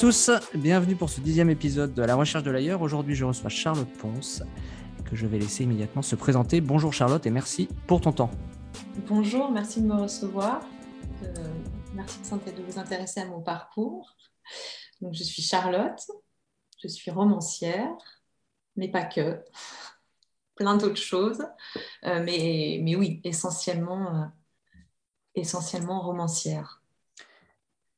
tous, bienvenue pour ce dixième épisode de la recherche de l'ailleurs. Aujourd'hui, je reçois Charlotte Ponce, que je vais laisser immédiatement se présenter. Bonjour Charlotte et merci pour ton temps. Bonjour, merci de me recevoir. Euh, merci de vous intéresser à mon parcours. Donc, je suis Charlotte, je suis romancière, mais pas que, plein d'autres choses. Euh, mais, mais oui, essentiellement, euh, essentiellement romancière.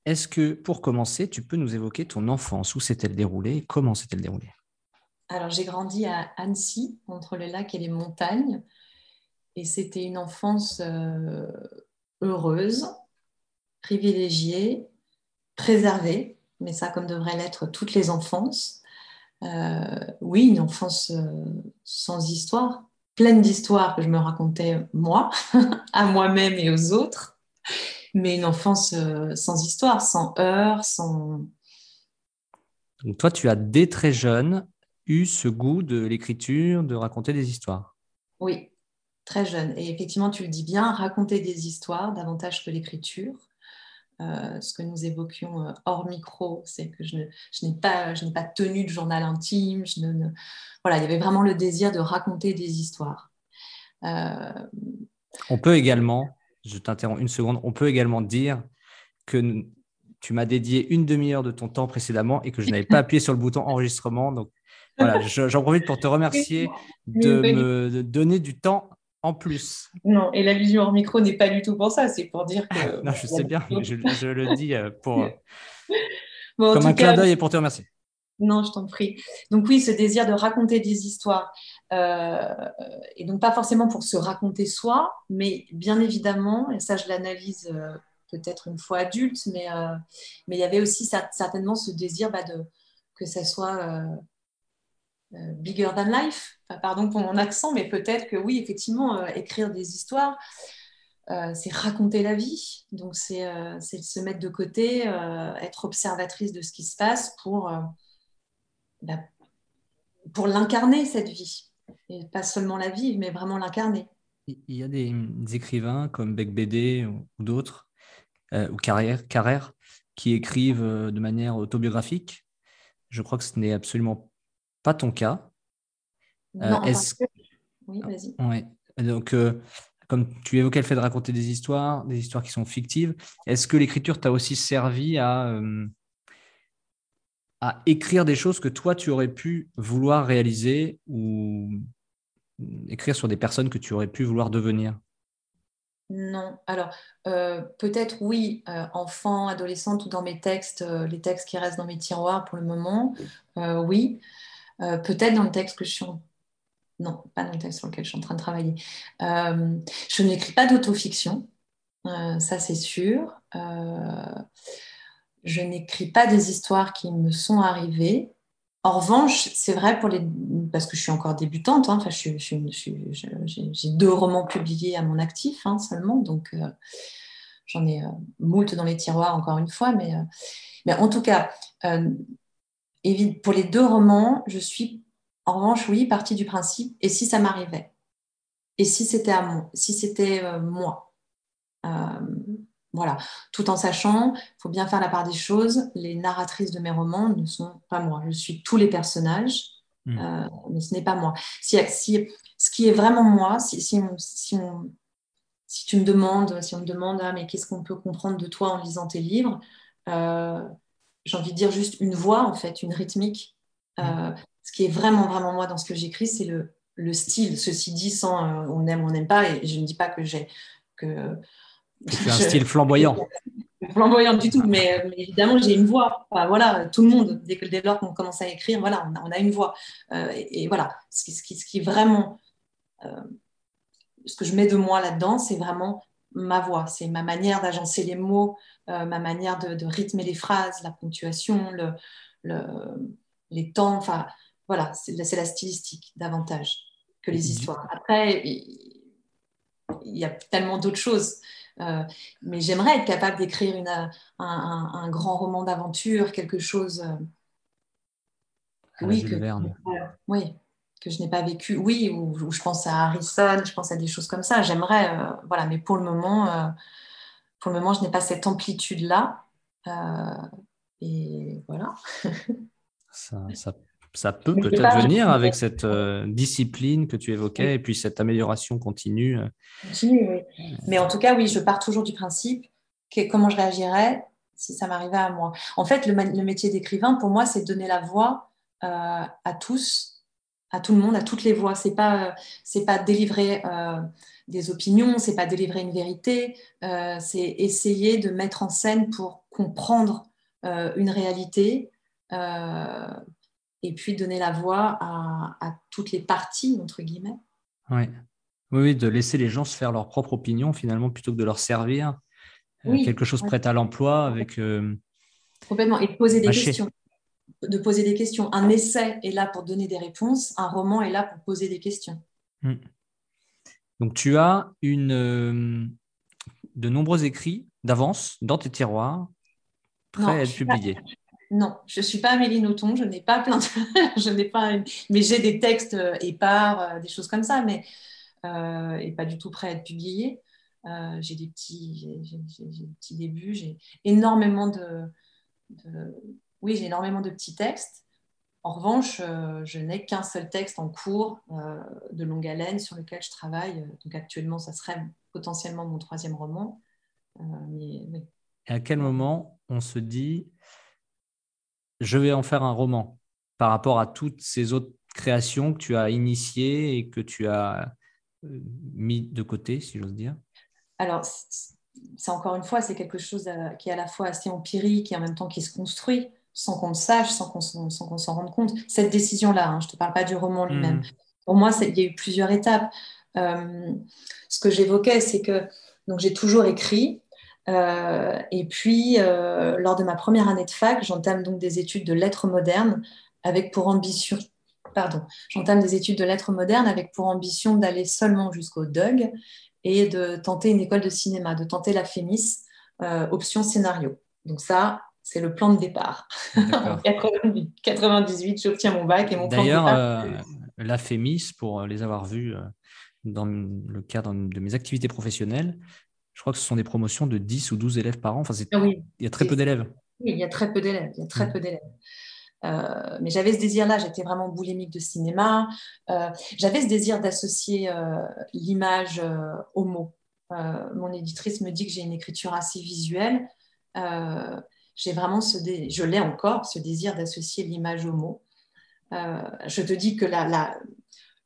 Est-ce que, pour commencer, tu peux nous évoquer ton enfance? Où s'est-elle déroulée? Comment s'est-elle déroulée? Alors, j'ai grandi à Annecy, entre les lacs et les montagnes. Et c'était une enfance euh, heureuse, privilégiée, préservée, mais ça comme devraient l'être toutes les enfances. Euh, oui, une enfance euh, sans histoire, pleine d'histoires que je me racontais moi, à moi-même et aux autres mais une enfance euh, sans histoire, sans heurts, sans... Donc toi, tu as dès très jeune eu ce goût de l'écriture, de raconter des histoires. Oui, très jeune. Et effectivement, tu le dis bien, raconter des histoires davantage que l'écriture. Euh, ce que nous évoquions euh, hors micro, c'est que je, n'ai pas, je pas tenu de journal intime. Je ne, Voilà, il y avait vraiment le désir de raconter des histoires. On peut également je t'interromps une seconde. On peut également dire que tu m'as dédié une demi-heure de ton temps précédemment et que je n'avais pas appuyé sur le bouton enregistrement. Donc voilà, j'en profite pour te remercier de me donner du temps en plus. Non, et l'allusion hors micro n'est pas du tout pour ça, c'est pour dire que. non, je sais bien, mais je, le dis euh, pour, comme un clin d'œil et pour te remercier. Non, je t'en prie. Donc oui, ce désir de raconter des histoires, euh, et donc pas forcément pour se raconter soi, mais bien évidemment, et ça je l'analyse euh, peut-être une fois adulte, mais, euh, mais il y avait aussi certainement ce désir bah, de, que ça soit bigger than life. pardon pour mon accent, mais peut-être que oui, effectivement, écrire des histoires, c'est raconter la vie. Donc c'est se mettre de côté, être observatrice de ce qui se passe pour bah, pour l'incarner, cette vie. Et pas seulement la vivre, mais vraiment l'incarner. Il y a des, écrivains comme Beck Bédé ou, d'autres, euh, ou Carrère, Carrère, qui écrivent euh, de manière autobiographique. Je crois que ce n'est absolument pas ton cas. Euh, non, Oui, vas-y. Ouais. Donc, comme tu évoquais le fait de raconter des histoires, des histoires qui sont fictives, est-ce que l'écriture t'a aussi servi à à écrire des choses que toi, tu aurais pu vouloir réaliser ou écrire sur des personnes que tu aurais pu vouloir devenir? Non. Alors, euh, peut-être oui, euh, enfant, adolescente ou dans mes textes, euh, les textes qui restent dans mes tiroirs pour le moment, oui. peut-être dans le texte que je suis en... Non, pas dans le texte sur lequel je suis en train de travailler. je n'écris pas d'autofiction, ça c'est sûr je n'écris pas des histoires qui me sont arrivées. En revanche, c'est vrai pour les parce que je suis encore débutante. Hein, enfin, j'ai deux romans publiés à mon actif hein, seulement, donc euh, j'en ai euh, moult dans les tiroirs encore une fois. Mais, euh, mais en tout cas, pour les deux romans, je suis en revanche, oui, partie du principe. Et si ça m'arrivait? Et si c'était à moi Si c'était moi? Voilà, tout en sachant, il faut bien faire la part des choses, les narratrices de mes romans ne sont pas moi. Je suis tous les personnages, hmm. euh, mais ce n'est pas moi. Si, ce qui est vraiment moi, si, si, tu me demandes, si on me demande, ah, mais qu'est-ce qu'on peut comprendre de toi en lisant tes livres, euh, j'ai envie de dire juste une voix, en fait, une rythmique. Euh, hmm. ce qui est vraiment, vraiment moi dans ce que j'écris, c'est le, le, style. Ceci dit, sans on aime, on n'aime pas, et je ne dis pas que j'ai... Que, as un style flamboyant. Flamboyant du tout, mais, évidemment, j'ai une voix. voilà, tout le monde, dès, que, dès lors qu'on commence à écrire, voilà, on a, une voix. Euh, et, voilà, ce qui, ce qui, ce qui est vraiment. Euh, ce que je mets de moi là-dedans, c'est vraiment ma voix, c'est ma manière d'agencer les mots, euh, ma manière de, rythmer les phrases, la ponctuation, le, le, les temps. Enfin, voilà, c'est la stylistique davantage que les histoires. Après, il y a tellement d'autres choses. Euh, mais j'aimerais être capable d'écrire un, grand roman d'aventure, quelque chose. Euh, oui, que, oui, que je n'ai pas vécu. Oui, ou, je pense à Harrison, je pense à des choses comme ça. J'aimerais, euh, voilà, mais pour le moment, pour le moment, je n'ai pas cette amplitude-là. et voilà. ça, ça, ça, peut peut-être venir avec cette euh, discipline que tu évoquais et puis cette amélioration continue. Continue, oui. Mais en tout cas, oui, je pars toujours du principe que comment je réagirais si ça m'arrivait à moi. En fait, le, le métier d'écrivain, pour moi, c'est donner la voix euh, à tous, à tout le monde, à toutes les voix. C'est pas, c'est pas délivrer euh, des opinions, c'est pas délivrer une vérité, euh, c'est essayer de mettre en scène pour comprendre une réalité et puis donner la voix à, toutes les parties entre guillemets. Oui. oui, de laisser les gens se faire leur propre opinion finalement plutôt que de leur servir quelque chose prêt à l'emploi avec. Complètement et de poser des questions de poser des questions. Un essai est là pour donner des réponses, un roman est là pour poser des questions. Hmm. Donc tu as une, euh, de nombreux écrits d'avance dans tes tiroirs, prêts à être publiés. Non, je ne suis pas Amélie Nothomb, je n'ai pas plein de... je n'ai pas mais j'ai des textes euh, épars, euh, des choses comme ça, mais et pas du tout prêts à être publiés. j'ai des petits, débuts, j'ai énormément de, oui, j'ai énormément de petits textes. En revanche, euh, je n'ai qu'un seul texte en cours euh, de longue haleine sur lequel je travaille. Donc actuellement, ça serait potentiellement mon troisième roman. Euh, Et à quel moment on se dit, je vais en faire un roman par rapport à toutes ces autres créations que tu as initiées et que tu as mis de côté, si j'ose dire Alors, c'est encore une fois, c'est quelque chose qui est à la fois assez empirique et en même temps qui se construit sans qu'on le sache, sans qu'on s'en rende compte. Cette décision-là, hein, je ne te parle pas du roman lui-même. Hmm. Pour moi, il y a eu plusieurs étapes. Euh, ce que j'évoquais, c'est que j'ai toujours écrit. Euh, et puis, euh, lors de ma première année de fac, j'entame donc des études de lettres modernes avec pour ambition, pardon, j'entame des études de lettres modernes avec pour ambition d'aller seulement jusqu'au DUG et de tenter une école de cinéma, de tenter la FEMIS, option scénario. Donc ça, c'est le plan de départ. en 98, j'obtiens mon bac et mon plan de départ. D'ailleurs, euh, la FEMIS, pour les avoir vus euh, dans le cadre de mes activités professionnelles, je crois que ce sont des promotions de 10 ou 12 élèves par an. Enfin, ah Il y a très peu d'élèves. Oui, il y a très peu d'élèves. Il y a très mm. peu d'élèves. Euh, mais j'avais ce désir-là, j'étais vraiment boulimique de cinéma. j'avais ce désir d'associer l'image au mot. mon éditrice me dit que j'ai une écriture assez visuelle j'ai vraiment ce je l'ai encore, ce désir d'associer l'image au mot. Euh, je te dis que la, la,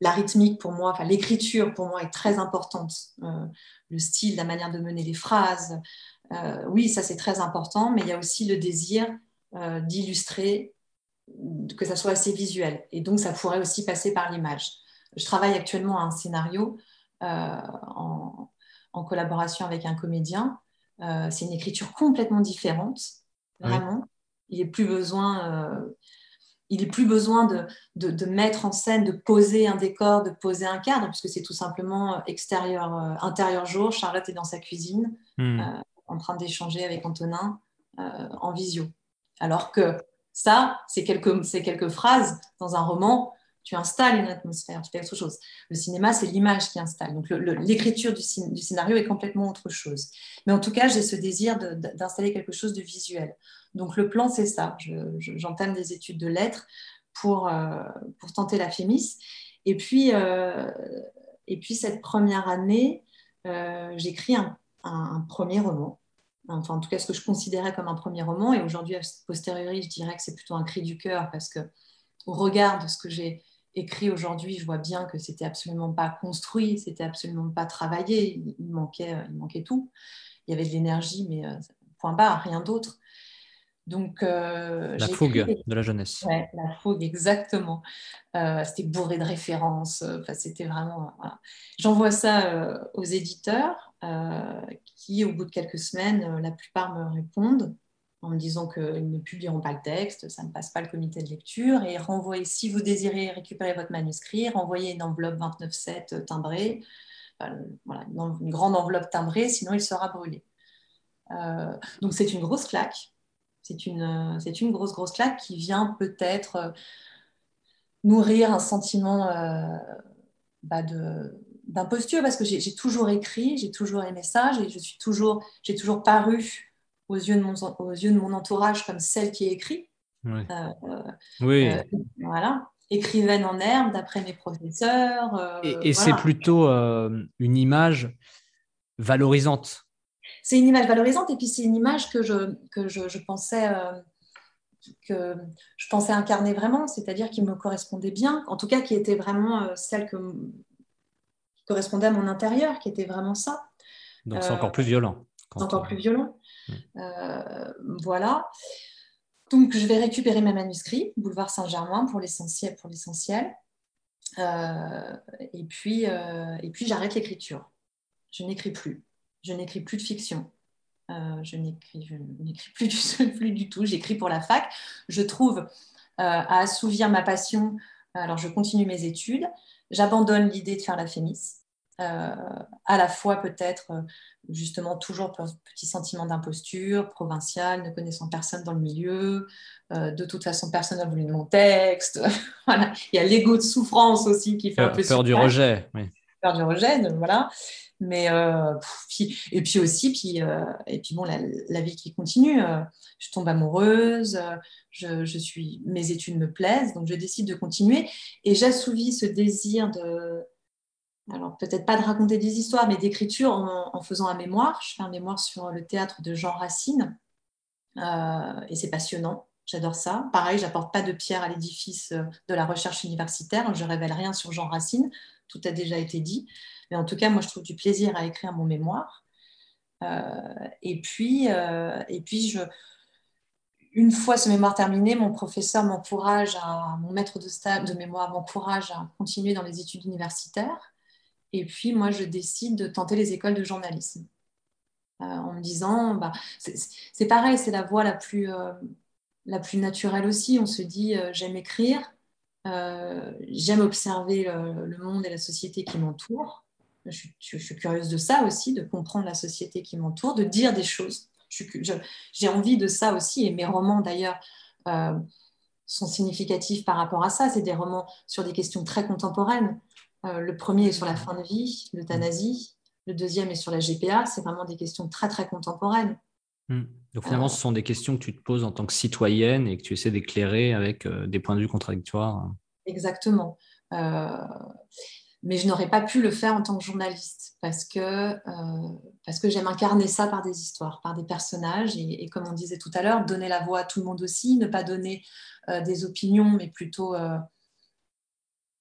rythmique pour moi, enfin l'écriture pour moi est très importante. Euh, le style, la manière de mener les phrases, euh, oui, ça c'est très important, mais il y a aussi le désir d'illustrer, que ça soit assez visuel. Et donc ça pourrait aussi passer par l'image. Je travaille actuellement à un scénario en, en, collaboration avec un comédien. c'est une écriture complètement différente vraiment. Il n'est plus besoin, euh, il est plus besoin de, de, mettre en scène, de poser un décor, de poser un cadre, puisque c'est tout simplement extérieur, euh, intérieur jour. Charlotte est dans sa cuisine, hmm. euh, en train d'échanger avec Antonin en visio. Alors que ça, c'est quelques, quelques phrases dans un roman tu installes une atmosphère, tu fais autre chose. Le cinéma, c'est l'image qui installe. Donc l'écriture du, scénario est complètement autre chose. Mais en tout cas, j'ai ce désir d'installer quelque chose de visuel. Donc le plan, c'est ça. J'entame des études de lettres pour, euh, pour tenter la FEMIS. Et puis, euh, et puis cette première année, euh, j'écris un, un, premier roman. Enfin, en tout cas, ce que je considérais comme un premier roman. Et aujourd'hui, a posteriori, je dirais que c'est plutôt un cri du cœur parce que au regard de ce que j'ai écrit aujourd'hui, je vois bien que c'était absolument pas construit, c'était absolument pas travaillé, il manquait, il manquait tout. Il y avait de l'énergie, mais euh, point barre, rien d'autre. Donc, euh, la fougue de la jeunesse. Ouais, la fougue, exactement. Euh, c'était bourré de références. Enfin, c'était vraiment. J'envoie ça aux éditeurs qui, au bout de quelques semaines, la plupart me répondent en me disant qu'ils ne publieront pas le texte, ça ne passe pas le comité de lecture, et renvoyer, si vous désirez récupérer votre manuscrit, renvoyez une enveloppe 29.7 timbrée, voilà, une, grande enveloppe timbrée, sinon il sera brûlé. Euh, donc c'est une grosse claque, c'est une, une grosse, grosse claque qui vient peut-être euh, nourrir un sentiment euh, bah d'imposture, parce que j'ai, toujours écrit, j'ai toujours aimé ça, j'ai, toujours, j'ai toujours paru aux yeux, de mon, aux yeux de mon entourage comme celle qui écrit. Oui. oui. voilà écrivaine en herbe d'après mes professeurs. et, c'est plutôt une image valorisante. C'est une image valorisante et puis c'est une image que je, que je, pensais que je pensais incarner vraiment, c'est-à-dire qui me correspondait bien, en tout cas qui était vraiment celle que, qui correspondait à mon intérieur, qui était vraiment ça. Donc c'est encore plus violent. Encore plus violent. Voilà. Donc, je vais récupérer mes manuscrits, Boulevard Saint-Germain pour l'essentiel. Pour l'essentiel. Euh, et puis, euh, et puis j'arrête l'écriture. Je n'écris plus. Je n'écris plus de fiction. Euh, je n'écris plus du, plus du tout. J'écris pour la fac. Je trouve à assouvir ma passion. Alors, je continue mes études. J'abandonne l'idée de faire la fémis. À la fois peut-être justement toujours petit sentiment d'imposture, provincial, ne connaissant personne dans le milieu. Euh, de toute façon, personne n'a voulu de mon texte. voilà. Il y a l'ego de souffrance aussi qui fait un peu peur du rejet. Oui. Peur du rejet, voilà. Mais euh, et puis aussi, puis, euh, et puis bon, la, vie qui continue. je tombe amoureuse, je, je, suis, mes études me plaisent, donc je décide de continuer et j'assouvis ce désir de alors peut-être pas de raconter des histoires, mais d'écriture en, faisant un mémoire. Je fais un mémoire sur le théâtre de Jean Racine, euh, et c'est passionnant. J'adore ça. Pareil, j'apporte pas de pierre à l'édifice euh, de la recherche universitaire. Je révèle rien sur Jean Racine. Tout a déjà été dit. Mais en tout cas, moi, je trouve du plaisir à écrire mon mémoire. Euh, et puis, et puis une fois ce mémoire terminé, mon professeur m'encourage à, mon maître de stage de mémoire m'encourage à continuer dans les études universitaires. Et puis, moi, je décide de tenter les écoles de journalisme. Euh, en me disant, bah, c'est pareil, c'est la voie la plus, euh, la plus naturelle aussi. On se dit, euh, j'aime écrire, j'aime observer le, monde et la société qui m'entoure. Je, suis curieuse de ça aussi, de comprendre la société qui m'entoure, de dire des choses. J'ai envie de ça aussi, et mes romans d'ailleurs sont significatifs par rapport à ça. C'est des romans sur des questions très contemporaines. Euh, le premier est sur la fin de vie, l'euthanasie. Le deuxième est sur la GPA. C'est vraiment des questions très, très contemporaines. Hmm. Donc finalement, ce sont des questions que tu te poses en tant que citoyenne et que tu essaies d'éclairer avec euh, des points de vue contradictoires. Exactement. Euh, mais je n'aurais pas pu le faire en tant que journaliste parce que, parce que j'aime incarner ça par des histoires, par des personnages et, et, comme on disait tout à l'heure, donner la voix à tout le monde aussi, ne pas donner des opinions, mais plutôt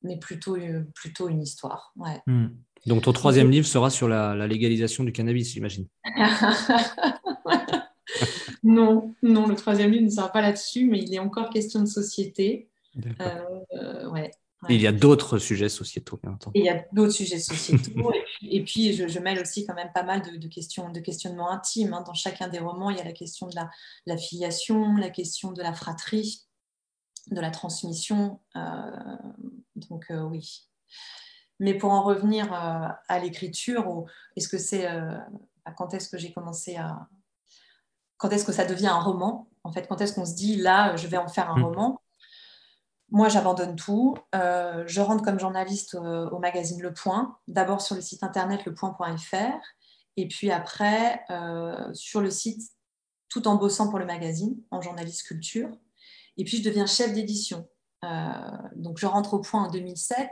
mais plutôt, euh, plutôt une histoire. Ouais. Hmm. Donc ton troisième livre sera sur la, légalisation du cannabis, j'imagine. non, non, le troisième livre ne sera pas là-dessus, mais il est encore question de société. Euh, ouais, il y a d'autres sujets sociétaux, bien entendu. il y a d'autres sujets sociétaux. et puis, je, mêle aussi quand même pas mal de, questions, de questionnements intimes. Hein. Dans chacun des romans, il y a la question de la, la filiation, la question de la fratrie, de la transmission. Euh, donc euh, oui. Mais pour en revenir euh, à l'écriture, est-ce que c'est quand est-ce que j'ai commencé à quand est-ce que ça devient un roman En fait, quand est-ce qu'on se dit là, je vais en faire un mmh. roman? Moi, j'abandonne tout. je rentre comme journaliste au, magazine Le Point, d'abord sur le site internet lepoint.fr, et puis après sur le site tout en bossant pour le magazine en journaliste culture. Et puis, je deviens chef d'édition. Euh, donc, je rentre au point en 2007.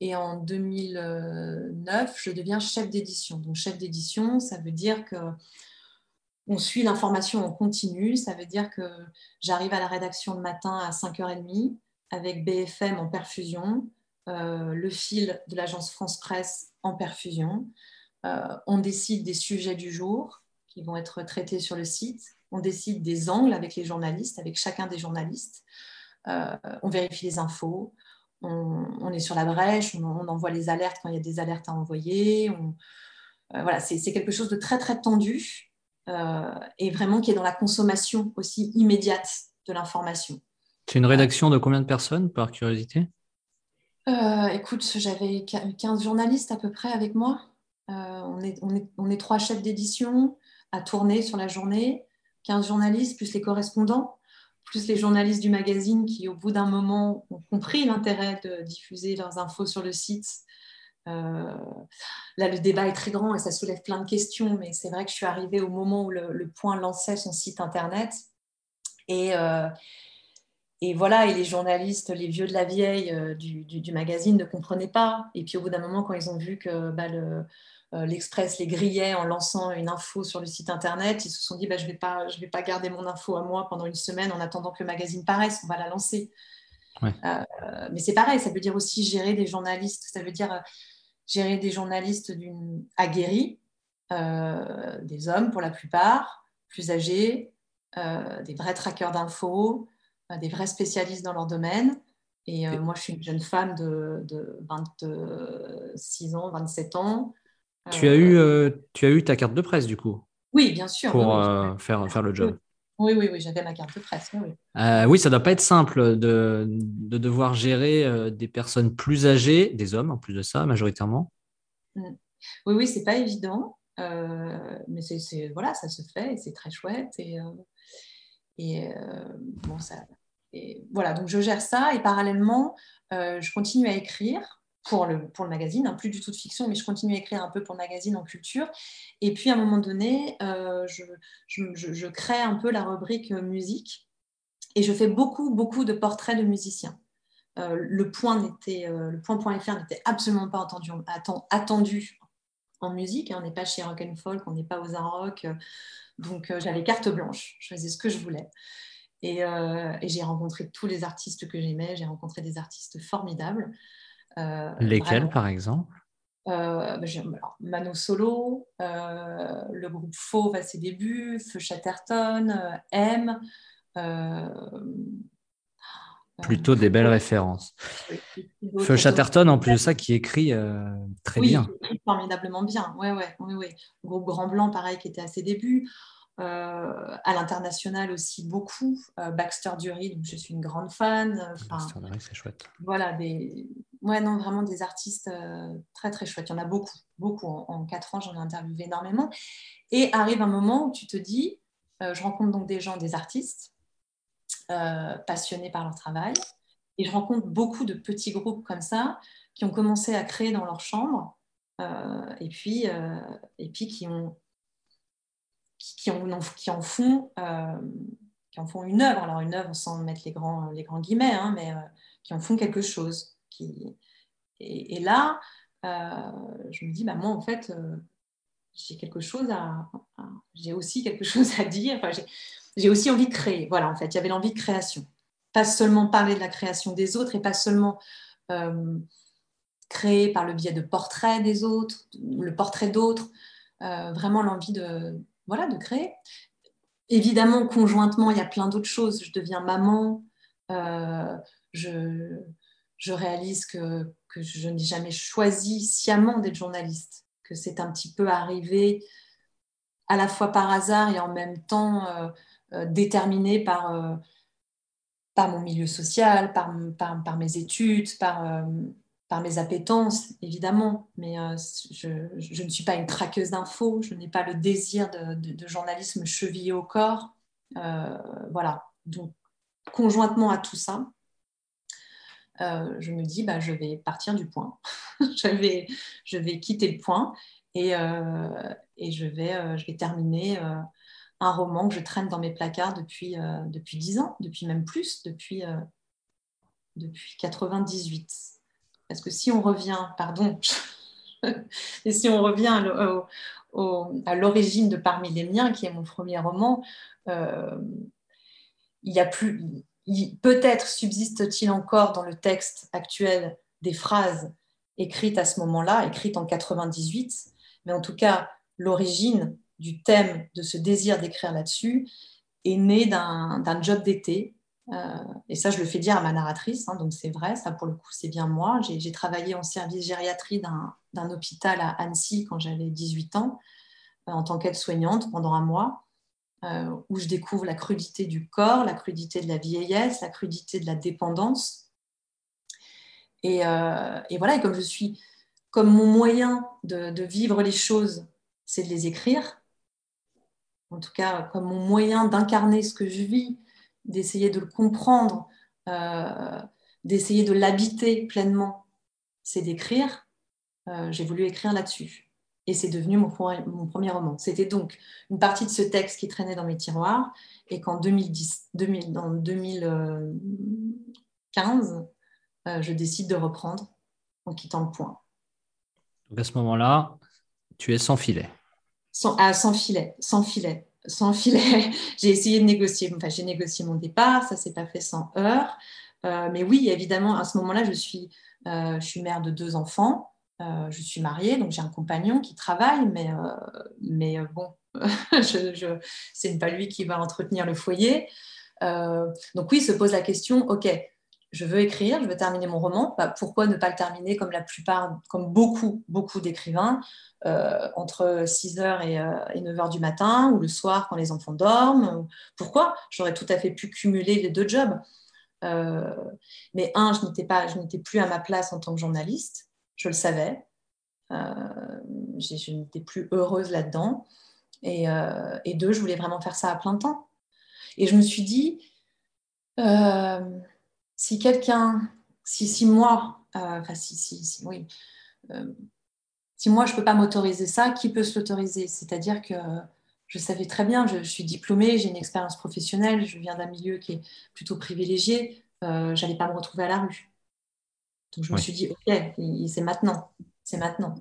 Et en 2009, je deviens chef d'édition. Donc, chef d'édition, ça veut dire que on suit l'information en continu. Ça veut dire que j'arrive à la rédaction le matin à 5h30 avec BFM en perfusion, euh, le fil de l'agence France Presse en perfusion. Euh, on décide des sujets du jour qui vont être traités sur le site on décide des angles avec les journalistes, avec chacun des journalistes. Euh, on vérifie les infos, on, est sur la brèche, on, envoie les alertes quand il y a des alertes à envoyer. Euh, voilà, c'est quelque chose de très très tendu euh, et vraiment qui est dans la consommation aussi immédiate de l'information. C'est une rédaction de combien de personnes par curiosité? Écoute, j'avais 15 journalistes à peu près avec moi. on, est, on, est, trois chefs d'édition à tourner sur la journée. 15 journalistes, plus les correspondants, plus les journalistes du magazine qui, au bout d'un moment, ont compris l'intérêt de diffuser leurs infos sur le site là, le débat est très grand et ça soulève plein de questions, mais c'est vrai que je suis arrivée au moment où le, Point lançait son site internet. Et, et voilà, et les journalistes, les vieux de la vieille du, magazine ne comprenaient pas. Et puis au bout d'un moment, quand ils ont vu que bah, le, euh, l'Express les grillait en lançant une info sur le site internet. Ils se sont dit bah, je ne vais, pas, vais pas garder mon info à moi pendant une semaine en attendant que le magazine paraisse, on va la lancer. Euh, mais c'est pareil, ça veut dire aussi gérer des journalistes, ça veut dire euh, gérer des journalistes aguerris, des hommes pour la plupart, plus âgés, des vrais trackers d'infos, des vrais spécialistes dans leur domaine. Et moi, je suis une jeune femme de, de 26 ans, 27 ans. Tu as, eu, euh, tu as eu ta carte de presse, du coup Oui, bien sûr. Pour euh, faire, faire le job. Oui, oui, oui, j'avais ma carte de presse. Oui, euh, oui ça ne doit pas être simple de, de devoir gérer des personnes plus âgées, des hommes en plus de ça, majoritairement. Mm. Oui, oui, c'est pas évident. mais c'est, voilà, ça se fait et c'est très chouette. Et, et bon, ça, et voilà, donc je gère ça et parallèlement, je continue à écrire pour le, pour le magazine, hein, plus du tout de fiction, mais je continue à écrire un peu pour le magazine en culture. Et puis à un moment donné, euh, je, je, crée un peu la rubrique musique et je fais beaucoup, beaucoup de portraits de musiciens. Euh, le point n'était, euh, le point.fr n'était absolument pas attendu, attendu en musique. Hein. on n'est pas chez Rock and Folk, on n'est pas aux Art Rock. donc j'avais carte blanche, je faisais ce que je voulais. Et j'ai rencontré tous les artistes que j'aimais, j'ai rencontré des artistes formidables. Euh, Lesquels, par exemple? Euh, bah, Mano Solo, euh, le groupe Fauve à ses débuts, Feu Chatterton, M. Plutôt des belles références. Feu Chatterton, en plus de ça, qui écrit très bien. Oui, formidablement bien. Ouais, ouais, oui, oui. Le groupe Grand Blanc, pareil, qui était à ses débuts. Euh, à l'international aussi beaucoup. Euh, Baxter Dury, donc je suis une grande fan. Baxter Dury, c'est chouette. Voilà, des... ouais, non, vraiment des artistes euh, très très chouettes. Il y en a beaucoup, beaucoup. En, quatre ans, j'en ai interviewé énormément. Et arrive un moment où tu te dis, je rencontre donc des gens, des artistes passionnés par leur travail. Et je rencontre beaucoup de petits groupes comme ça qui ont commencé à créer dans leur chambre et, puis, et puis qui ont qui, en, qui en font euh, qui en font une œuvre, alors une œuvre sans mettre les grands, les grands guillemets, hein, mais euh, qui en font quelque chose. Et, là, euh, je me dis, bah, moi, en fait, j'ai quelque chose à, j'ai aussi quelque chose à dire. Enfin, j'ai aussi envie de créer. Voilà, en fait, il y avait l'envie de création. Pas seulement parler de la création des autres et pas seulement créer par le biais de portraits des autres, le portrait d'autres, vraiment l'envie de, voilà, de créer. Évidemment, conjointement, il y a plein d'autres choses. Je deviens maman, euh, je, réalise que, je n'ai jamais choisi sciemment d'être journaliste, que c'est un petit peu arrivé à la fois par hasard et en même temps euh, euh, déterminé par, par mon milieu social, par, mes études, par mes appétences, évidemment, mais euh, je, ne suis pas une traqueuse d'infos, je n'ai pas le désir de, journalisme chevillé au corps. Euh, voilà, donc conjointement à tout ça, euh, je me dis, bah, je vais partir du point, je, vais, je vais quitter le point et, et je, vais, je vais terminer un roman que je traîne dans mes placards depuis, depuis 10 ans, depuis même plus, depuis, depuis 98. Parce que si on revient, pardon, et si on revient à l'origine de Parmi les miens, qui est mon premier roman, euh, il y a plus, peut-être subsiste-t-il encore dans le texte actuel des phrases écrites à ce moment-là, écrites en 98, mais en tout cas, l'origine du thème de ce désir d'écrire là-dessus est née d'un job d'été euh, et ça, je le fais dire à ma narratrice, hein, donc c'est vrai, ça pour le coup, c'est bien moi. J'ai travaillé en service gériatrie d'un hôpital à Annecy quand j'avais 18 ans, euh, en tant qu'aide-soignante pendant un mois, où je découvre la crudité du corps, la crudité de la vieillesse, la crudité de la dépendance. Et, voilà, et comme je suis, comme mon moyen de, de vivre les choses, c'est de les écrire, en tout cas, comme mon moyen d'incarner ce que je vis, d'essayer de le comprendre, euh, d'essayer de l'habiter pleinement, c'est d'écrire. j'ai voulu écrire là-dessus. Et c'est devenu mon, mon, premier roman. C'était donc une partie de ce texte qui traînait dans mes tiroirs et qu'en 2010, 2000, dans 2015, je décide de reprendre en quittant le point. Donc à ce moment-là, tu es sans filet. Sans, ah, sans filet, sans filet, sans filet. j'ai essayé de négocier, enfin j'ai négocié mon départ, ça s'est pas fait sans heurts. Euh, mais oui, évidemment, à ce moment-là, je suis, euh, je suis mère de deux enfants, euh, je suis mariée, donc j'ai un compagnon qui travaille, mais, mais bon, je, je, c'est pas lui qui va entretenir le foyer. donc oui, se pose la question, ok, je veux écrire, je veux terminer mon roman, bah, pourquoi ne pas le terminer comme la plupart, comme beaucoup, beaucoup d'écrivains, euh, entre 6h et, 9h euh, du matin ou le soir quand les enfants dorment Pourquoi? J'aurais tout à fait pu cumuler les deux jobs. Euh, mais un, je n'étais plus à ma place en tant que journaliste, je le savais. je n'étais plus heureuse là-dedans. Et, et, deux, je voulais vraiment faire ça à plein temps. Et je me suis dit, si quelqu'un, si, moi, euh, enfin si, si, oui, euh, si moi je ne peux pas m'autoriser ça, qui peut se l'autoriser? C'est-à-dire que je savais très bien, je, suis diplômée, j'ai une expérience professionnelle, je viens d'un milieu qui est plutôt privilégié, euh, j'allais pas me retrouver à la rue. Donc je me suis dit, ok, c'est maintenant, c'est maintenant.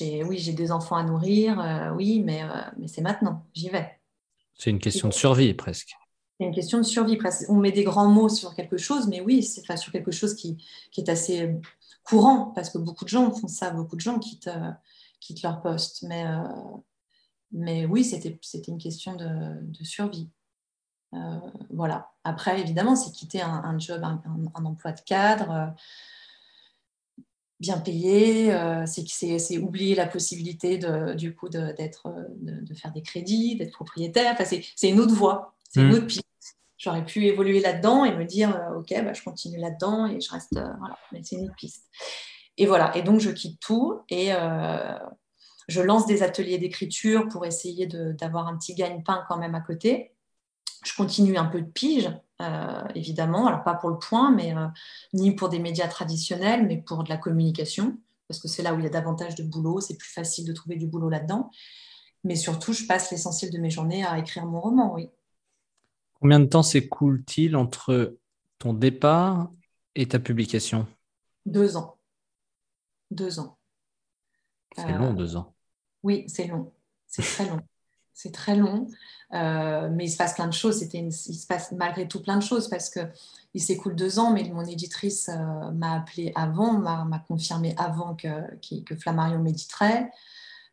Oui, j'ai deux enfants à nourrir, euh, oui, mais, mais c'est maintenant, j'y vais. C'est une question de survie presque. C'est une question de survie. On met des grands mots sur quelque chose, mais oui, c'est sur quelque chose qui, est assez courant, parce que beaucoup de gens font ça, beaucoup de gens quittent, euh, quittent leur poste. Mais, euh, mais oui, c'était une question de, survie. Euh, voilà. Après, évidemment, c'est quitter un, job, un, emploi de cadre bien payé, c'est oublier la possibilité de, du coup de, de, de, faire des crédits, d'être propriétaire. Enfin, c'est une autre voie, c'est une mmh. autre piste j'aurais pu évoluer là-dedans et me dire, euh, OK, bah, je continue là-dedans et je reste. Euh, voilà, mais c'est une piste. Et voilà, et donc je quitte tout et euh, je lance des ateliers d'écriture pour essayer d'avoir un petit gagne-pain quand même à côté. Je continue un peu de pige, évidemment, alors pas pour le point, mais ni pour des médias traditionnels, mais pour de la communication, parce que c'est là où il y a davantage de boulot, c'est plus facile de trouver du boulot là-dedans. Mais surtout, je passe l'essentiel de mes journées à écrire mon roman, oui. Combien de temps s'écoule-t-il entre ton départ et ta publication? Deux ans. Deux ans. C'est long, deux ans. Oui, c'est long. C'est très long. C'est très long. Euh, mais il se passe plein de choses. C'était il se passe malgré tout plein de choses parce que il s'écoule deux ans, mais mon éditrice euh, m'a appelé avant, m'a confirmé avant que, que Flammarion méditerait.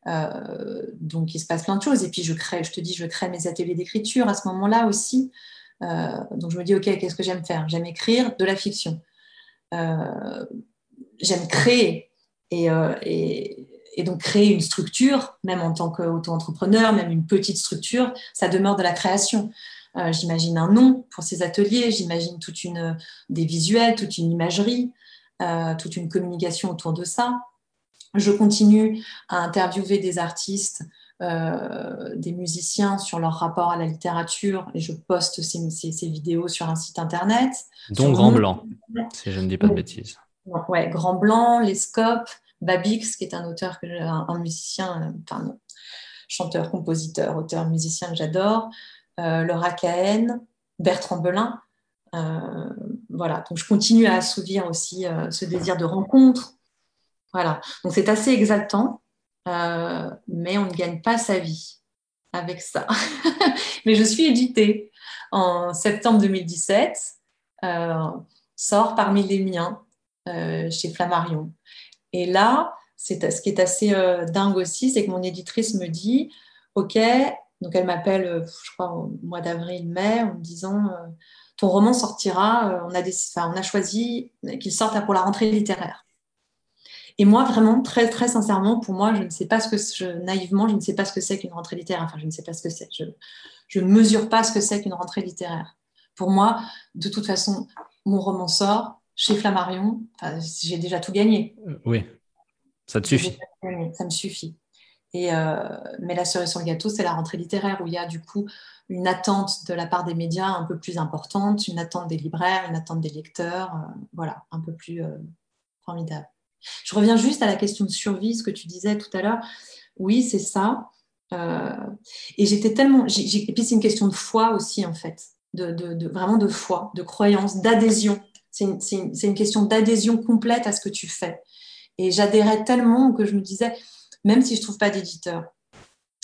Euh, donc, il se passe plein de choses. Et puis, je crée, je te dis, je crée mes ateliers d'écriture à ce moment-là aussi. Donc, je me dis, OK, qu'est-ce que j'aime faire? J'aime écrire de la fiction. J'aime créer. Et, et, donc, créer une structure, même en tant qu'auto-entrepreneur, même une petite structure, ça demeure de la création. j'imagine un nom pour ces ateliers, j'imagine toute une des visuels, toute une imagerie, toute une communication autour de ça. Je continue à interviewer des artistes, euh, des musiciens sur leur rapport à la littérature et je poste ces, vidéos sur un site internet. Dont Grand Blanc, si je ne dis pas de bêtises. Ouais, Grand Blanc, Les Scopes, Babix, qui est un auteur, un, musicien, enfin non, chanteur, compositeur, auteur, musicien que j'adore, euh, Laura Cahen, Bertrand Belin. Euh, voilà, donc je continue à assouvir aussi ce désir de rencontre, voilà, donc c'est assez exaltant, euh, mais on ne gagne pas sa vie avec ça. mais je suis éditée en septembre 2017, euh, sort parmi les miens euh, chez Flammarion. Et là, c'est ce qui est assez dingue aussi, c'est que mon éditrice me dit, OK, donc elle m'appelle, je crois, au mois d'avril-mai, en me disant, ton roman sortira, on, a on a choisi qu'il sorte pour la rentrée littéraire. Et moi, vraiment, très, très sincèrement, pour moi, je ne sais pas ce que, naïvement, je ne sais pas ce que c'est qu'une rentrée littéraire. Enfin, je ne sais pas ce que c'est. Je ne mesure pas ce que c'est qu'une rentrée littéraire. Pour moi, de toute façon, mon roman sort chez Flammarion. j'ai déjà tout gagné. Euh, oui, ça te suffit. Ça me suffit. Et euh, mais la cerise sur le gâteau, c'est la rentrée littéraire où il y a du coup une attente de la part des médias un peu plus importante, une attente des libraires, une attente des lecteurs, euh, voilà, un peu plus formidable. Je reviens juste à la question de survie, ce que tu disais tout à l'heure. Oui, c'est ça. Et j'étais tellement. et puis c'est une question de foi aussi, en fait. De, vraiment de foi, de croyance, d'adhésion. C'est une, question d'adhésion complète à ce que tu fais. Et j'adhérais tellement que je me disais, même si je ne trouve pas d'éditeur,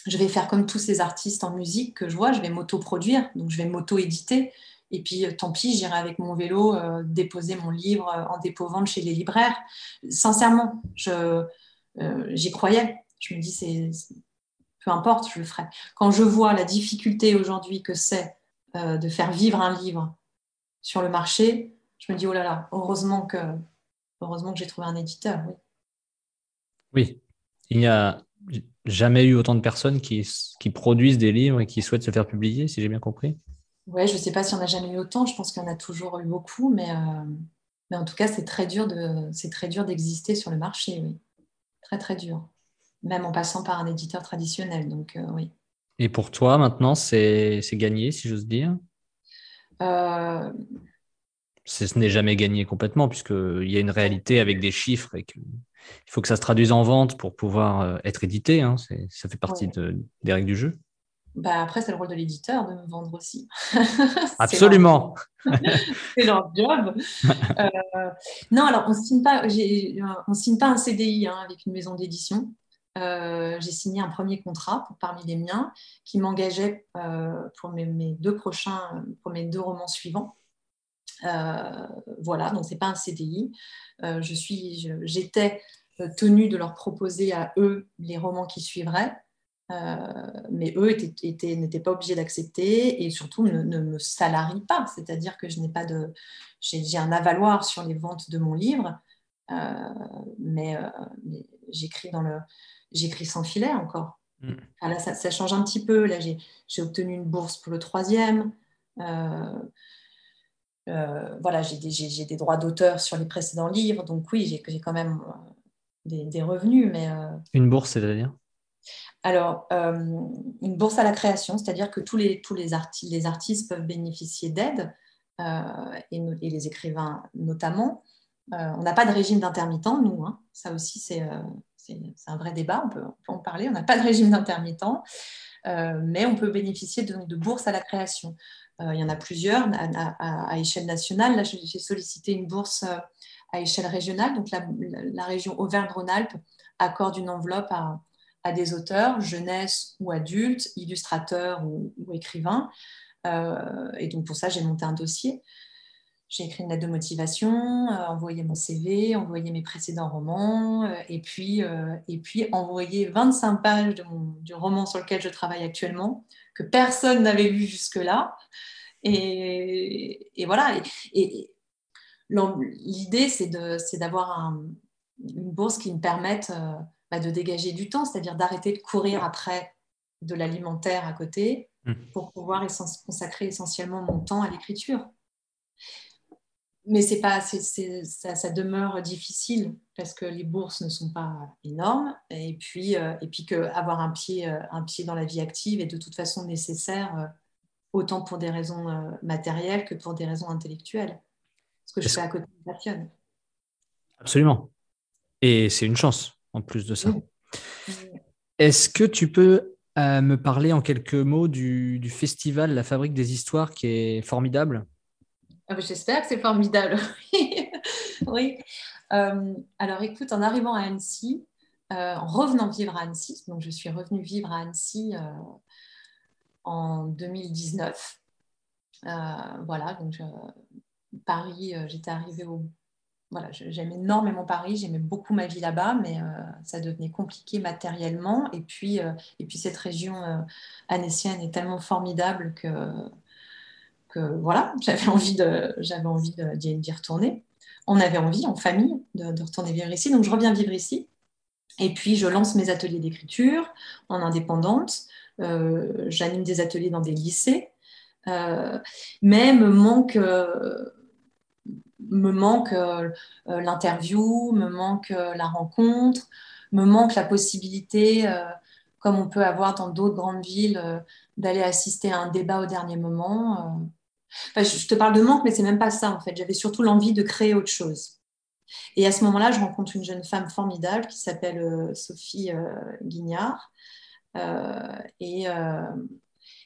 je vais faire comme tous ces artistes en musique que je vois, je vais m'auto-produire, donc je vais m'auto-éditer. Et puis, euh, tant pis, j'irai avec mon vélo euh, déposer mon livre en dépôt-vente chez les libraires. Sincèrement, j'y croyais. Je me dis, peu importe, je le ferai. Quand je vois la difficulté aujourd'hui que c'est euh, de faire vivre un livre sur le marché, je me dis, oh là là, heureusement que, heureusement que j'ai trouvé un éditeur. Oui. oui, il n'y a jamais eu autant de personnes qui, qui, produisent des livres et qui souhaitent se faire publier, si j'ai bien compris. Oui, je ne sais pas si on a jamais eu autant, je pense qu'il y en a toujours eu beaucoup, mais, euh, mais en tout cas, c'est très dur d'exister sur le marché, oui. Très, très dur même en passant par un éditeur traditionnel. Donc, euh, oui. Et pour toi, maintenant, c'est gagné, si j'ose dire? Euh... Ce n'est jamais gagné complètement, puisqu'il y a une réalité avec des chiffres et qu'il faut que ça se traduise en vente pour pouvoir euh, être édité. Hein. Ça fait partie des règles du jeu. Bah après, c'est le rôle de l'éditeur de me vendre aussi. Absolument. c'est leur job. Euh, non, alors on ne signe, pas, signe pas un CDI hein, avec une maison d'édition. Euh, j'ai signé un premier contrat parmi les miens qui m'engageait euh, pour mes, deux prochains, pour mes deux romans suivants. Euh, voilà, donc c'est pas un CDI. je suis, j'étais tenue de leur proposer à eux les romans qui suivraient. mais eux n'étaient pas obligés d'accepter et surtout ne, me salarient pas, c'est-à-dire que je n'ai pas de, j'ai un avaloir sur les ventes de mon livre, mais j'écris dans le, j'écris sans filet encore. Mm. là, ça, change un petit peu. Là, j'ai obtenu une bourse pour le troisième. Euh, euh, voilà, j'ai des, des, droits d'auteur sur les précédents livres. Donc oui, j'ai quand même euh, des, revenus. Mais, Une bourse, c'est-à-dire? Alors, une bourse à la création, c'est-à-dire que tous les, tous les, les artistes peuvent bénéficier d'aide, et, et, les écrivains notamment. on n'a pas de régime d'intermittent, nous. Hein. Ça aussi, c'est c'est un vrai débat, on peut, en parler. On n'a pas de régime d'intermittent, euh, mais on peut bénéficier de, de bourses à la création. Euh, il y en a plusieurs à, échelle nationale. Là, j'ai sollicité une bourse euh, à échelle régionale. Donc, la, région Auvergne-Rhône-Alpes accorde une enveloppe à, des auteurs, jeunesse ou adultes, illustrateurs ou, ou écrivains. et donc, pour ça, j'ai monté un dossier. J'ai écrit une lettre de motivation, euh, envoyé mon CV, envoyé mes précédents romans, euh, et, puis, euh, et puis envoyé 25 pages de mon, du roman sur lequel je travaille actuellement, que personne n'avait lu jusque-là. Et, et, voilà. Et, l'idée, c'est d'avoir une bourse qui me permette bah, de dégager du temps, c'est-à-dire d'arrêter de courir après de l'alimentaire à côté mmh. pour pouvoir consacrer essentiellement mon temps à l'écriture mais c'est pas, ça, ça, demeure difficile parce que les bourses ne sont pas énormes et puis, euh, et puis que avoir un pied, euh, un pied dans la vie active est de toute façon nécessaire euh, autant pour des raisons matérielles que pour des raisons intellectuelles. Ce que je fais à côté me passionne. Absolument. Et c'est une chance en plus de ça. Est-ce que tu peux me parler en quelques mots du, du festival La Fabrique des Histoires qui est formidable? Ah, j'espère que c'est formidable. oui. Euh, alors écoute, en arrivant à Annecy, euh, en revenant vivre à Annecy, donc je suis revenue vivre à Annecy euh, en 2019. voilà, donc Paris, j'étais arrivée au. Voilà, j'aime énormément Paris, j'aimais beaucoup ma vie là-bas, mais ça devenait compliqué matériellement. Et puis, et puis cette région annécienne est tellement formidable que voilà, j'avais envie de, j'avais envie d'y retourner. On avait envie en famille de, retourner vivre ici, donc je reviens vivre ici. Et puis je lance mes ateliers d'écriture en indépendante. Euh, j'anime des ateliers dans des lycées, euh, mais me manque, euh, me manque l'interview, me manque la rencontre, me manque la possibilité, comme on peut avoir dans d'autres grandes villes, d'aller assister à un débat au dernier moment je te parle de manque, mais c'est même pas ça en fait. J'avais surtout l'envie de créer autre chose. Et à ce moment-là, je rencontre une jeune femme formidable qui s'appelle Sophie Guignard et,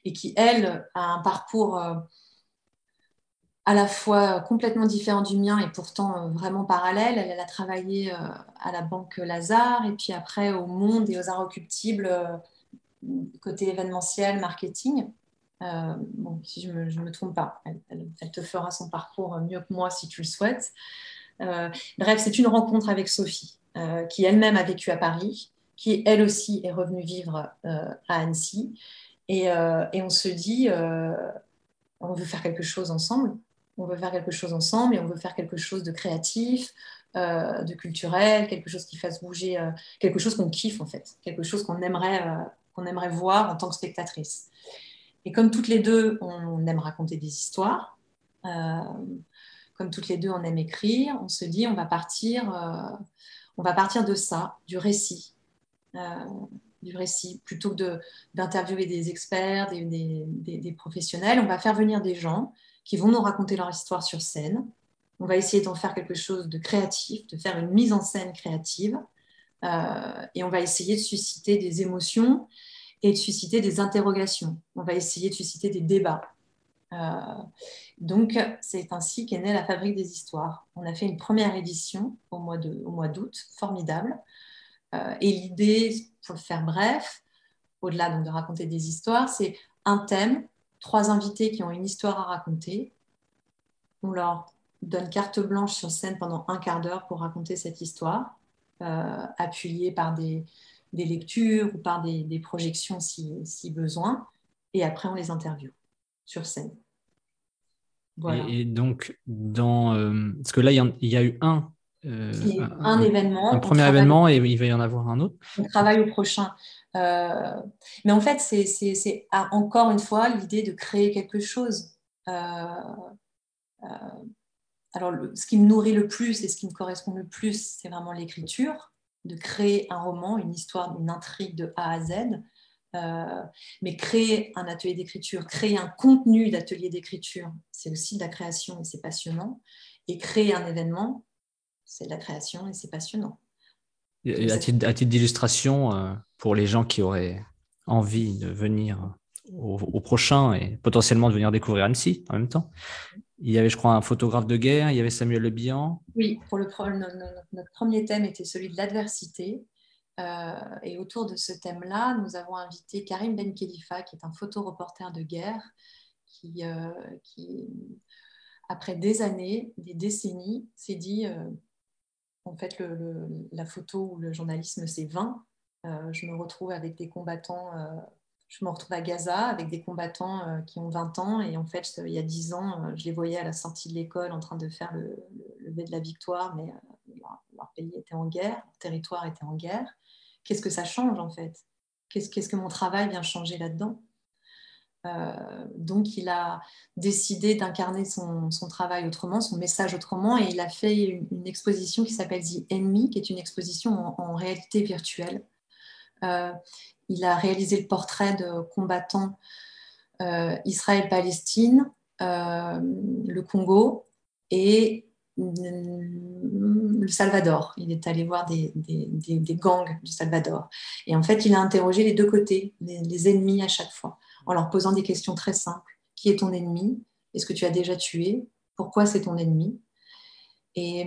et, qui, elle, a un parcours à la fois complètement différent du mien et pourtant vraiment parallèle. Elle, a travaillé à la Banque Lazare et puis après au Monde et aux Arts Occultibles côté événementiel, marketing. Euh, bon, si je ne me, trompe pas, elle, te fera son parcours mieux que moi si tu le souhaites. Euh, bref, c'est une rencontre avec Sophie, euh, qui elle-même a vécu à Paris, qui elle aussi est revenue vivre à Annecy. Et, on se dit, on veut faire quelque chose ensemble. On veut faire quelque chose ensemble et on veut faire quelque chose de créatif, de culturel, quelque chose qui fasse bouger, quelque chose qu'on kiffe en fait, quelque chose qu'on aimerait voir en tant que spectatrice. Et comme toutes les deux, on aime raconter des histoires, euh, comme toutes les deux, on aime écrire, on se dit, on va partir, euh, on va partir de ça, du récit. Euh, du récit, plutôt que d'interviewer des experts, des, des, professionnels, on va faire venir des gens qui vont nous raconter leur histoire sur scène. On va essayer d'en faire quelque chose de créatif, de faire une mise en scène créative, et on va essayer de susciter des émotions et de susciter des interrogations. On va essayer de susciter des débats. Euh, donc, c'est ainsi qu'est née la Fabrique des Histoires. On a fait une première édition au mois, d'août, formidable. Euh, et l'idée, pour le faire bref, au-delà de raconter des histoires, c'est un thème, trois invités qui ont une histoire à raconter. On leur donne carte blanche sur scène pendant un quart d'heure pour raconter cette histoire, euh, appuyée par des, des lectures ou par des, projections si, besoin. Et après, on les interviewe sur scène. Et, donc, dans, euh, parce que là, il y, a eu un, euh, un, événement. Un premier événement et il va y en avoir un autre. On travaille au prochain. Euh, mais en fait, c'est encore une fois l'idée de créer quelque chose. alors, ce qui me nourrit le plus et ce qui me correspond le plus, c'est vraiment l'écriture de créer un roman, une histoire, une intrigue de A à Z, euh, mais créer un atelier d'écriture, créer un contenu d'atelier d'écriture, c'est aussi de la création et c'est passionnant. Et créer un événement, c'est de la création et c'est passionnant. à, titre, d'illustration, euh, pour les gens qui auraient envie de venir au, prochain et potentiellement de venir découvrir Annecy en même temps, il y avait, je crois, un photographe de guerre, il y avait Samuel Le Bihan. Oui, pour le, notre, premier thème était celui de l'adversité. Euh, et autour de ce thème-là, nous avons invité Karim Ben Khalifa, qui est un photoreporter de guerre, qui, euh, après des années, des décennies, s'est dit, euh, en fait, la photo ou le journalisme, c'est vain. je me retrouve avec des combattants je me retrouve à Gaza avec des combattants euh, qui ont 20 ans. Et en fait, il y a 10 ans, euh, je les voyais à la sortie de l'école en train de faire le, lever de la victoire, mais euh, leur, pays était en guerre, leur territoire était en guerre. Qu'est-ce que ça change en fait? Qu'est-ce que mon travail vient changer là-dedans? Donc, il a décidé d'incarner son, travail autrement, son message autrement, et il a fait une, exposition qui s'appelle The Enemy, qui est une exposition en, réalité virtuelle. Il a réalisé le portrait de combattants euh, Israël-Palestine, euh, le Congo et le Salvador. Il est allé voir des, gangs du Salvador. Et en fait, il a interrogé les deux côtés, les, ennemis à chaque fois, en leur posant des questions très simples. Qui est ton ennemi? Est-ce que tu as déjà tué? Pourquoi c'est ton ennemi? Et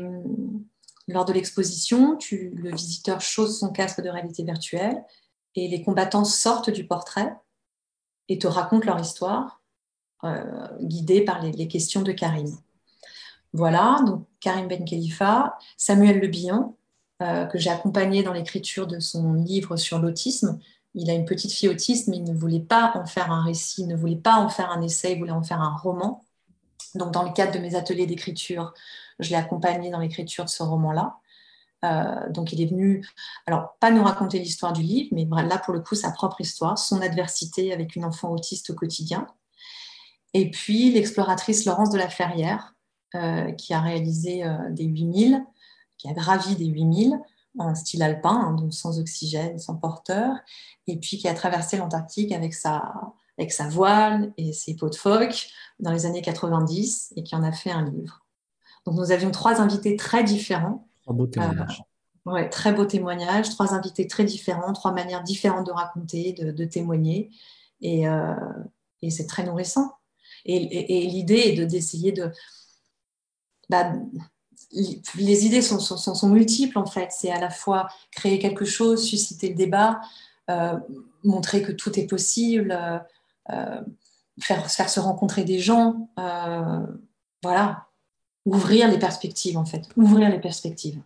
lors de l'exposition, le visiteur chose son casque de réalité virtuelle et les combattants sortent du portrait et te racontent leur histoire, euh, guidés par les, questions de Karim. Voilà, donc Karim Ben Khalifa, Samuel Le Bihan, euh, que j'ai accompagné dans l'écriture de son livre sur l'autisme. Il a une petite fille autiste, mais il ne voulait pas en faire un récit, il ne voulait pas en faire un essai, il voulait en faire un roman. Donc, dans le cadre de mes ateliers d'écriture, je l'ai accompagné dans l'écriture de ce roman-là. Euh, donc il est venu, alors pas nous raconter l'histoire du livre, mais là pour le coup sa propre histoire, son adversité avec une enfant autiste au quotidien. Et puis l'exploratrice Laurence de la Ferrière, euh, qui a réalisé euh, des 8000, qui a gravi des 8000 en style alpin, hein, donc sans oxygène, sans porteur, et puis qui a traversé l'Antarctique avec sa, avec sa voile et ses pots de phoque dans les années 90 et qui en a fait un livre. Donc nous avions trois invités très différents. Trois beaux témoignages. ouais, très beaux témoignages, trois invités très différents, trois manières différentes de raconter, de, témoigner. Et, et c'est très nourrissant. Et, l'idée est d'essayer de... Bah, les idées sont, sont, sont, multiples en fait. C'est à la fois créer quelque chose, susciter le débat, euh, montrer que tout est possible, euh, euh, faire, faire, se rencontrer des gens. voilà, ouvrir les perspectives en fait, ouvrir les perspectives.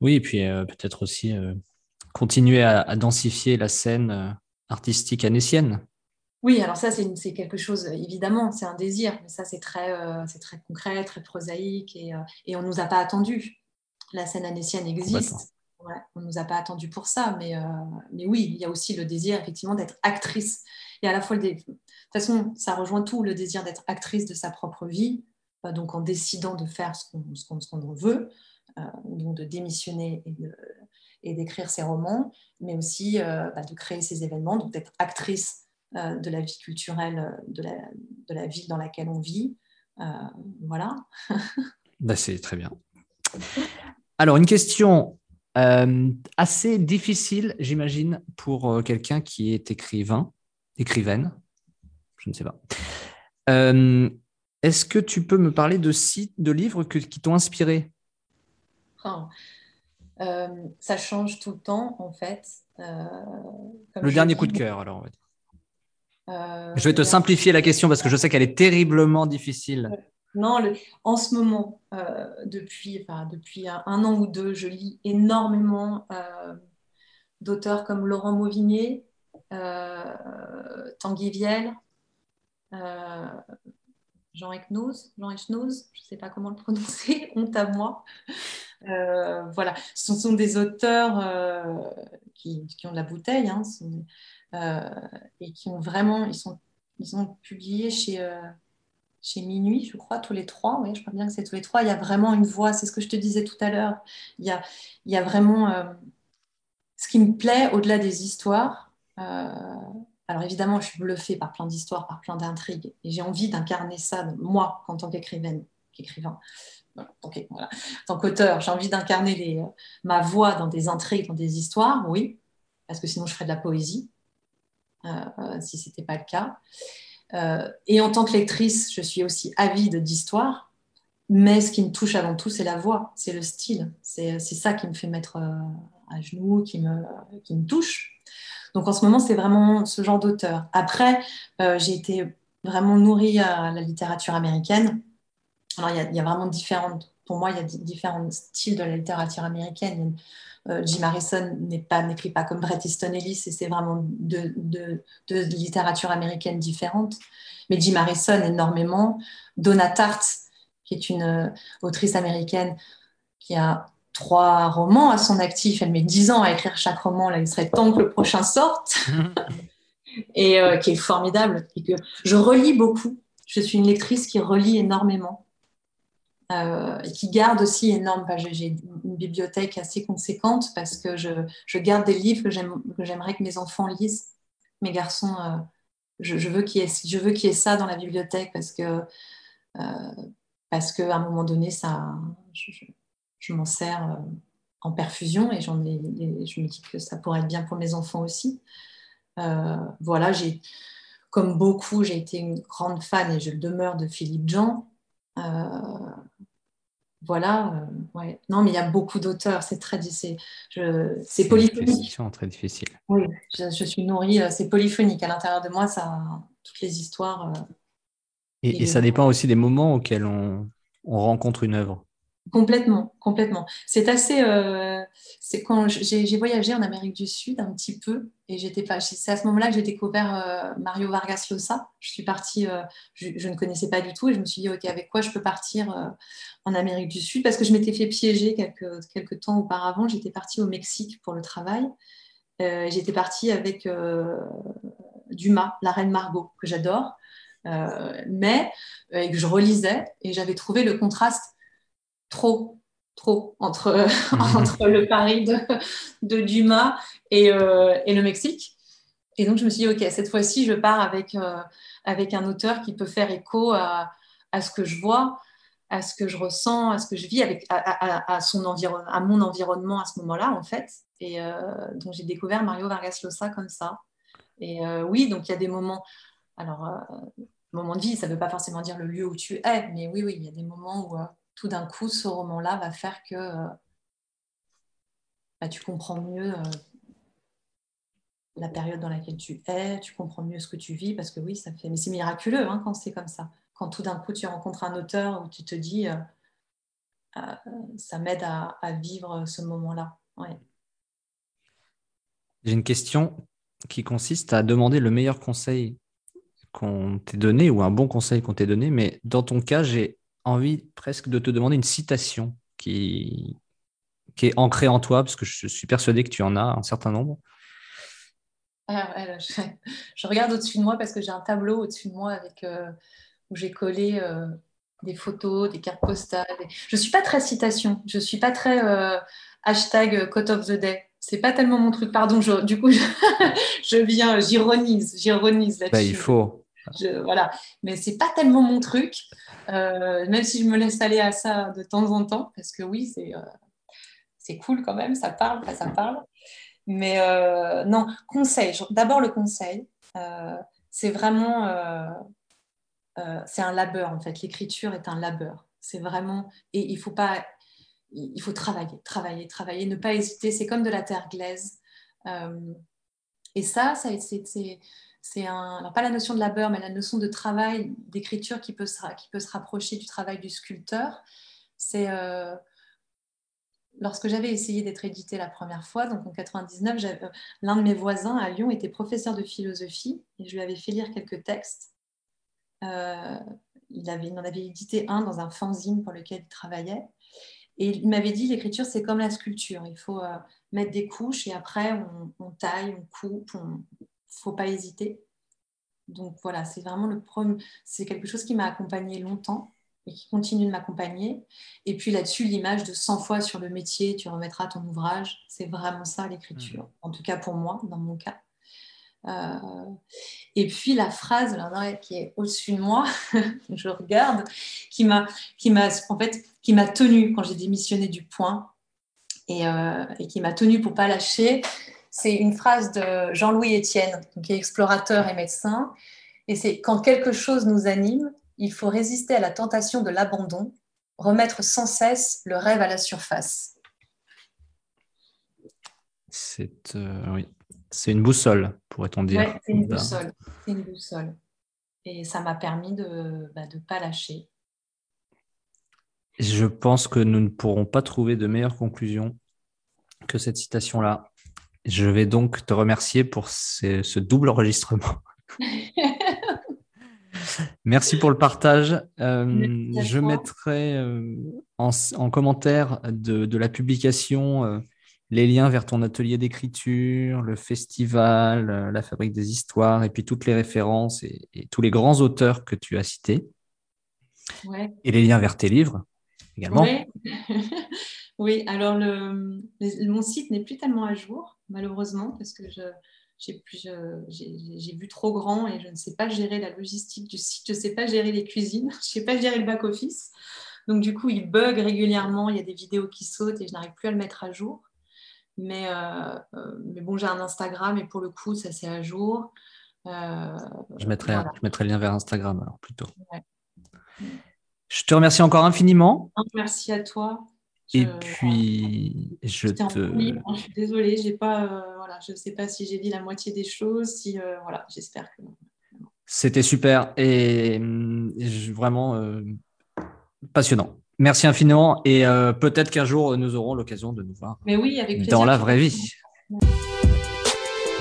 Oui, et puis peut-être aussi continuer à, à, densifier la scène artistique anécienne. Oui, alors ça, c'est quelque chose, évidemment, c'est un désir, mais ça, c'est très, euh, très concret, très prosaïque, et, euh, et on ne nous a pas attendu. La scène anécienne existe, on ne nous a pas attendu pour ça, mais, euh, mais oui, il y a aussi le désir, effectivement, d'être actrice. Et à la fois, de toute façon, ça rejoint tout, le désir d'être actrice de sa propre vie, donc en décidant de faire ce qu'on veut, donc de démissionner et d'écrire ses romans, mais aussi bah, de créer ces événements, donc d'être actrice euh, de la vie culturelle euh, de la, ville dans laquelle on vit. Euh, voilà. bah, c'est très bien. Alors, une question assez difficile, j'imagine, pour quelqu'un qui est écrivain, écrivaine, je ne sais pas. Est-ce que tu peux me parler de sites, de livres qui t'ont inspiré? Oh. Ça change tout le temps, en fait. le dernier coup de cœur, alors, on va dire. Euh, je vais te simplifier la question parce que je sais qu'elle est terriblement difficile. Non, en ce moment, euh, depuis, depuis un, an ou deux, je lis énormément euh, d'auteurs comme Laurent Mauvigné, Tanguy Viel, Jean Eknoz, Jean je ne sais pas comment le prononcer, honte à moi. voilà, ce sont des auteurs qui, qui, ont de la bouteille, hein, euh, et qui ont vraiment, ils, sont, ils ont publié chez, euh, chez Minuit, je crois, tous les trois. Oui, je crois bien que c'est tous les trois. Il y a vraiment une voix, c'est ce que je te disais tout à l'heure. Il y a, il y a vraiment euh, ce qui me plaît au-delà des histoires. Alors évidemment, je suis bluffée par plein d'histoires, par plein d'intrigues, et j'ai envie d'incarner ça, moi, en tant qu'écrivaine, qu'écrivain. En tant qu'auteur, j'ai envie d'incarner ma voix dans des intrigues, dans des histoires, oui, parce que sinon je ferais de la poésie. Euh, euh, si ce n'était pas le cas. Euh, et en tant que lectrice, je suis aussi avide d'histoire, mais ce qui me touche avant tout, c'est la voix, c'est le style. C'est ça qui me fait mettre à genoux, qui me touche. Donc en ce moment, c'est vraiment ce genre d'auteur. Après, j'ai été vraiment nourrie à la littérature américaine. Alors, il y, a, vraiment différentes, pour moi, il y a différents styles de la littérature américaine. Euh, Jim Harrison n'écrit pas, comme Bret Easton Ellis et c'est vraiment deux de, de, littérature américaine différentes. Mais Jim Harrison énormément. Donna Tartt, qui est une euh, autrice américaine qui a trois romans à son actif. Elle met dix ans à écrire chaque roman. Là, il serait temps que le prochain sorte. et euh, qui est formidable. Et que je relis beaucoup. Je suis une lectrice qui relit énormément. Euh, et qui garde aussi énorme. J'ai une bibliothèque assez conséquente parce que je, je garde des livres que j'aimerais que mes enfants lisent. Mes garçons, euh, je, je, veux qu'il y, qu y, ait ça dans la bibliothèque parce que parce qu'à un moment donné, ça, je, je m'en sers en perfusion et, j'en ai, je me dis que ça pourrait être bien pour mes enfants aussi. voilà, j'ai comme beaucoup, j'ai été une grande fan et je le demeure de Philippe Jean. Euh, voilà, euh, ouais. Non, mais il y a beaucoup d'auteurs, c'est très c'est, c'est polyphonique. C'est très difficile. Oui, je, suis nourrie, euh, c'est polyphonique. À l'intérieur de moi, ça, toutes les histoires. et, ça dépend aussi des moments auxquels on, on rencontre une œuvre. Complètement, complètement. C'est assez. Euh, c'est quand j'ai voyagé en Amérique du Sud un petit peu et j'étais pas. C'est à ce moment-là que j'ai découvert euh, Mario Vargas Llosa. Je suis partie. Euh, je, ne connaissais pas du tout et je me suis dit ok avec quoi je peux partir en Amérique du Sud? Parce que je m'étais fait piéger quelques quelques temps auparavant. J'étais partie au Mexique pour le travail. j'étais partie avec Dumas, la Reine Margot que j'adore, mais et que je relisais et j'avais trouvé le contraste trop, trop entre, entre le Paris de, de Dumas et, euh, et, le Mexique. Et donc, je me suis dit, OK, cette fois-ci, je pars avec, euh, avec un auteur qui peut faire écho à, à, ce que je vois. à ce que je ressens, à ce que je vis, avec, à, son à mon environnement à ce moment-là, en fait. Et donc, j'ai découvert Mario Vargas Llosa comme ça. Et oui, donc il y a des moments. Alors, moment de vie, ça ne veut pas forcément dire le lieu où tu es, mais oui, oui, il y a des moments où tout d'un coup, ce roman-là va faire que bah, tu comprends mieux la période dans laquelle tu es, tu comprends mieux ce que tu vis, parce que oui, ça fait. Mais c'est miraculeux hein, quand c'est comme ça. Quand tout d'un coup tu rencontres un auteur où tu te dis, euh, euh, ça m'aide à, vivre ce moment-là. J'ai une question qui consiste à demander le meilleur conseil qu'on t'ait donné ou un bon conseil qu'on t'ait donné, mais dans ton cas, j'ai envie presque de te demander une citation qui, qui est ancrée en toi, parce que je suis persuadé que tu en as un certain nombre. Ah, je, regarde au-dessus de moi parce que j'ai un tableau au-dessus de moi avec, euh, où j'ai collé euh, des photos, des cartes postales. Je ne suis pas très citation, je ne suis pas très euh, hashtag quote of the day. C'est pas tellement mon truc, pardon. du coup, je, viens, j'ironise, j'ironise là-dessus. Bah, il faut. voilà, mais c'est pas tellement mon truc, même si je me laisse aller à ça de temps en temps, parce que oui, c'est c'est cool quand même, ça parle, ça parle. Mais euh, non, conseil. D'abord le conseil. Euh, c'est vraiment, euh, c'est un labeur en fait. L'écriture est un labeur. C'est vraiment, et il faut pas, il faut travailler, travailler, travailler, ne pas hésiter. C'est comme de la terre glaise. et ça, ça c'est un, alors pas la notion de labeur, mais la notion de travail, d'écriture qui peut se, qui peut se rapprocher du travail du sculpteur. C'est lorsque j'avais essayé d'être édité la première fois, donc en 99, euh, l'un de mes voisins à Lyon était professeur de philosophie et je lui avais fait lire quelques textes. Euh, il, avait, en avait édité un dans un fanzine pour lequel il travaillait. Et il m'avait dit l'écriture, c'est comme la sculpture. Il faut euh, mettre des couches et après, on, taille, on coupe. Il ne faut pas hésiter. Donc voilà, c'est vraiment le premier. C'est quelque chose qui m'a accompagné longtemps et qui continue de m'accompagner. Et puis là-dessus, l'image de 100 fois sur le métier, tu remettras ton ouvrage, c'est vraiment ça l'écriture, mmh. en tout cas pour moi, dans mon cas. Euh, et puis la phrase qui est au-dessus de moi, je regarde, qui m'a, qui m'a en fait, qui m'a tenue quand j'ai démissionné du point et, euh, et qui m'a tenue pour pas lâcher. C'est une phrase de Jean-Louis Etienne, qui est explorateur et médecin. Et c'est quand quelque chose nous anime, il faut résister à la tentation de l'abandon, remettre sans cesse le rêve à la surface. C'est euh, oui. c'est une boussole, pourrait-on dire. Oui, c'est une boussole. C'est une boussole. Et ça m'a permis de ne bah, pas lâcher. Je pense que nous ne pourrons pas trouver de meilleure conclusion que cette citation-là. Je vais donc te remercier pour ce double enregistrement. Merci pour le partage. Euh, je mettrai euh, en, commentaire de, la publication euh, les liens vers ton atelier d'écriture, le festival, la fabrique des histoires, et puis toutes les références et, tous les grands auteurs que tu as cités. Et les liens vers tes livres également. oui, alors le, mon site n'est plus tellement à jour, malheureusement, parce que je, j'ai vu trop grand et je ne sais pas gérer la logistique du site, je ne sais pas gérer les cuisines, je ne sais pas gérer le back-office. Donc du coup, il bug régulièrement, il y a des vidéos qui sautent et je n'arrive plus à le mettre à jour. Mais, euh, euh, mais bon, j'ai un Instagram et pour le coup, ça c'est à jour. Euh, je, mettrai, je mettrai le lien vers Instagram alors plutôt. Je te remercie encore infiniment. Merci à toi. Et puis, je te. je suis désolée, j'ai pas, euh, voilà, je ne sais pas si j'ai dit la moitié des choses. Si, euh, voilà, j'espère que. C'était super et vraiment euh, passionnant. Merci infiniment et peut-être qu'un jour nous aurons l'occasion de nous voir. Mais oui, avec Dans la vraie vie.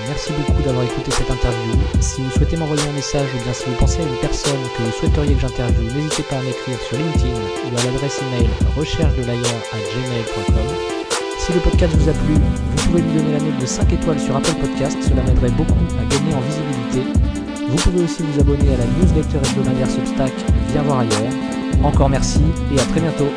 Merci beaucoup d'avoir écouté cette interview. Si vous souhaitez m'envoyer un message ou bien si vous pensez à une personne que vous souhaiteriez que j'interviewe, n'hésitez pas à m'écrire sur LinkedIn ou à l'adresse email recherche de gmail.com. Si le podcast vous a plu, vous pouvez lui donner la note de 5 étoiles sur Apple Podcast, cela m'aiderait beaucoup à gagner en visibilité. Vous pouvez aussi vous abonner à la newsletter hebdomadaire Substack Viens voir ailleurs. Encore merci et à très bientôt.